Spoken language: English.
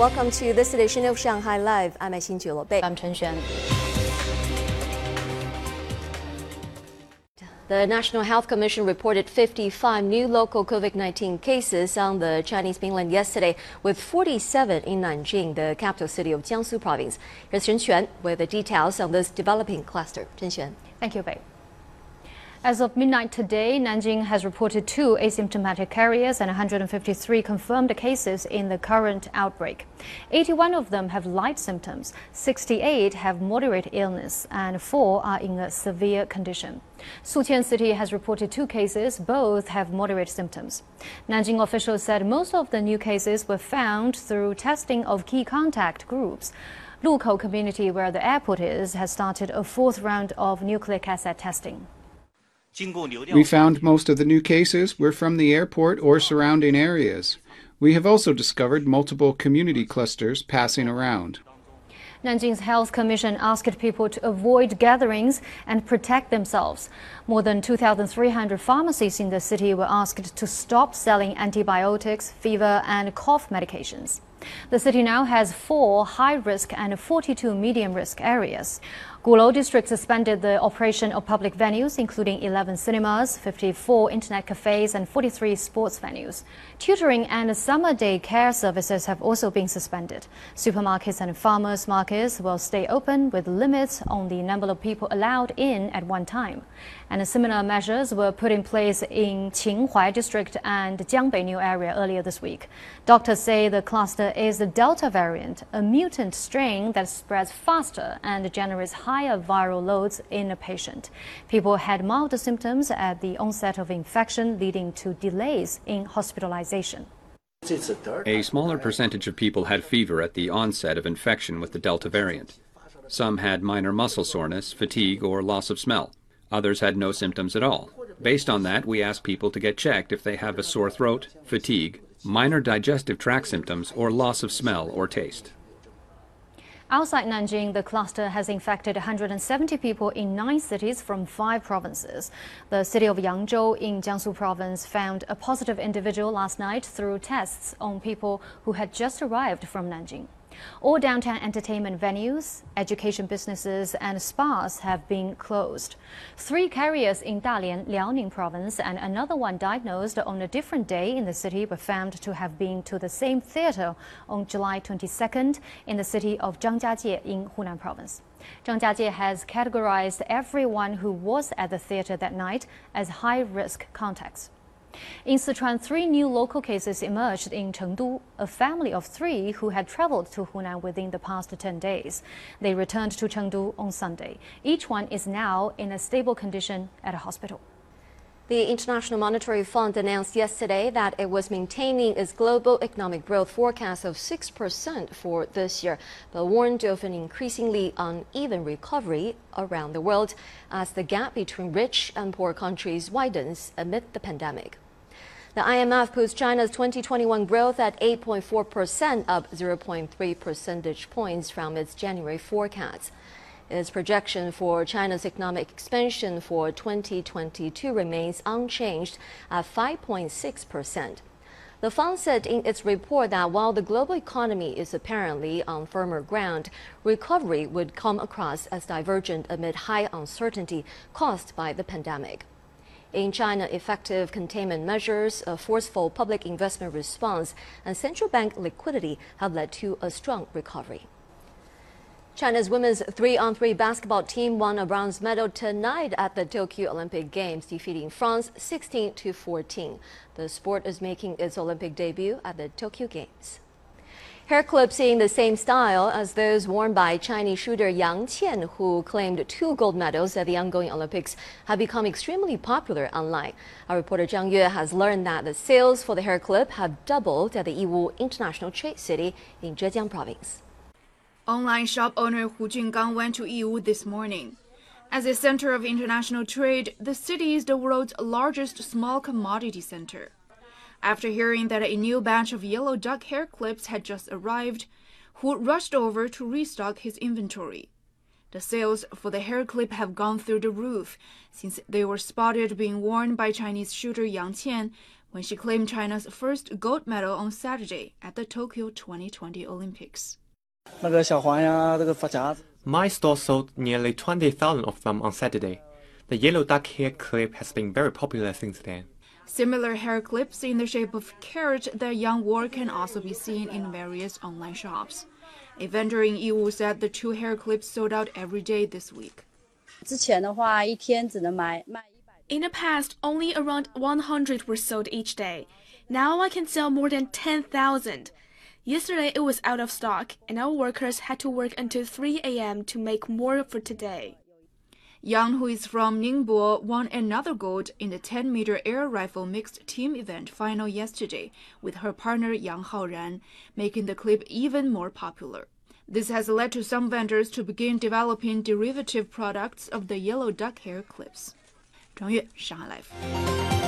Welcome to this edition of Shanghai Live. I'm Xin Bei. I'm Chen Xuan. The National Health Commission reported 55 new local COVID 19 cases on the Chinese mainland yesterday, with 47 in Nanjing, the capital city of Jiangsu province. Here's Chen Xuan with the details on this developing cluster. Chen Xuan. Thank you, Bei. As of midnight today, Nanjing has reported two asymptomatic carriers and 153 confirmed cases in the current outbreak. 81 of them have light symptoms, 68 have moderate illness, and four are in a severe condition. Suqian City has reported two cases, both have moderate symptoms. Nanjing officials said most of the new cases were found through testing of key contact groups. Lukou community, where the airport is, has started a fourth round of nucleic acid testing. We found most of the new cases were from the airport or surrounding areas. We have also discovered multiple community clusters passing around. Nanjing's Health Commission asked people to avoid gatherings and protect themselves. More than 2,300 pharmacies in the city were asked to stop selling antibiotics, fever, and cough medications. The city now has four high risk and 42 medium risk areas. Gulou District suspended the operation of public venues, including 11 cinemas, 54 internet cafes, and 43 sports venues. Tutoring and summer day care services have also been suspended. Supermarkets and farmers markets will stay open with limits on the number of people allowed in at one time. And similar measures were put in place in Qinhuai District and Jiangbei New area earlier this week. Doctors say the cluster is the Delta variant, a mutant strain that spreads faster and generates higher viral loads in a patient. People had milder symptoms at the onset of infection, leading to delays in hospitalization. A smaller percentage of people had fever at the onset of infection with the Delta variant. Some had minor muscle soreness, fatigue, or loss of smell. Others had no symptoms at all. Based on that, we ask people to get checked if they have a sore throat, fatigue, minor digestive tract symptoms, or loss of smell or taste. Outside Nanjing, the cluster has infected 170 people in nine cities from five provinces. The city of Yangzhou in Jiangsu province found a positive individual last night through tests on people who had just arrived from Nanjing. All downtown entertainment venues, education businesses, and spas have been closed. Three carriers in Dalian, Liaoning province, and another one diagnosed on a different day in the city were found to have been to the same theater on July 22nd in the city of Zhangjiajie in Hunan province. Zhang Jiajie has categorized everyone who was at the theater that night as high risk contacts. In Sichuan, three new local cases emerged in Chengdu, a family of three who had traveled to Hunan within the past 10 days. They returned to Chengdu on Sunday. Each one is now in a stable condition at a hospital. The International Monetary Fund announced yesterday that it was maintaining its global economic growth forecast of 6% for this year, but warned of an increasingly uneven recovery around the world as the gap between rich and poor countries widens amid the pandemic. The IMF puts China's 2021 growth at 8.4%, up 0.3 percentage points from its January forecast. Its projection for China's economic expansion for 2022 remains unchanged at 5.6%. The fund said in its report that while the global economy is apparently on firmer ground, recovery would come across as divergent amid high uncertainty caused by the pandemic. In China, effective containment measures, a forceful public investment response, and central bank liquidity have led to a strong recovery. China's women's three-on-three basketball team won a bronze medal tonight at the Tokyo Olympic Games, defeating France 16 to 14. The sport is making its Olympic debut at the Tokyo Games. Hair clips in the same style as those worn by Chinese shooter Yang Qian, who claimed two gold medals at the ongoing Olympics, have become extremely popular online. Our reporter Zhang Yue has learned that the sales for the hair clip have doubled at the Yiwu International Trade City in Zhejiang Province. Online shop owner Hu Jungang went to Yiwu this morning. As a center of international trade, the city is the world's largest small commodity center. After hearing that a new batch of yellow duck hair clips had just arrived, Hu rushed over to restock his inventory. The sales for the hair clip have gone through the roof since they were spotted being worn by Chinese shooter Yang Qian when she claimed China's first gold medal on Saturday at the Tokyo 2020 Olympics. My store sold nearly 20,000 of them on Saturday. The yellow duck hair clip has been very popular since then. Similar hair clips in the shape of carrot that Yang wore can also be seen in various online shops. A vendor in Yiwu said the two hair clips sold out every day this week. In the past, only around 100 were sold each day. Now I can sell more than 10,000. Yesterday it was out of stock, and our workers had to work until 3 a.m. to make more for today. Yang, who is from Ningbo, won another gold in the 10 meter air rifle mixed team event final yesterday with her partner Yang Haoran, making the clip even more popular. This has led to some vendors to begin developing derivative products of the yellow duck hair clips. 张悦，上海 Live。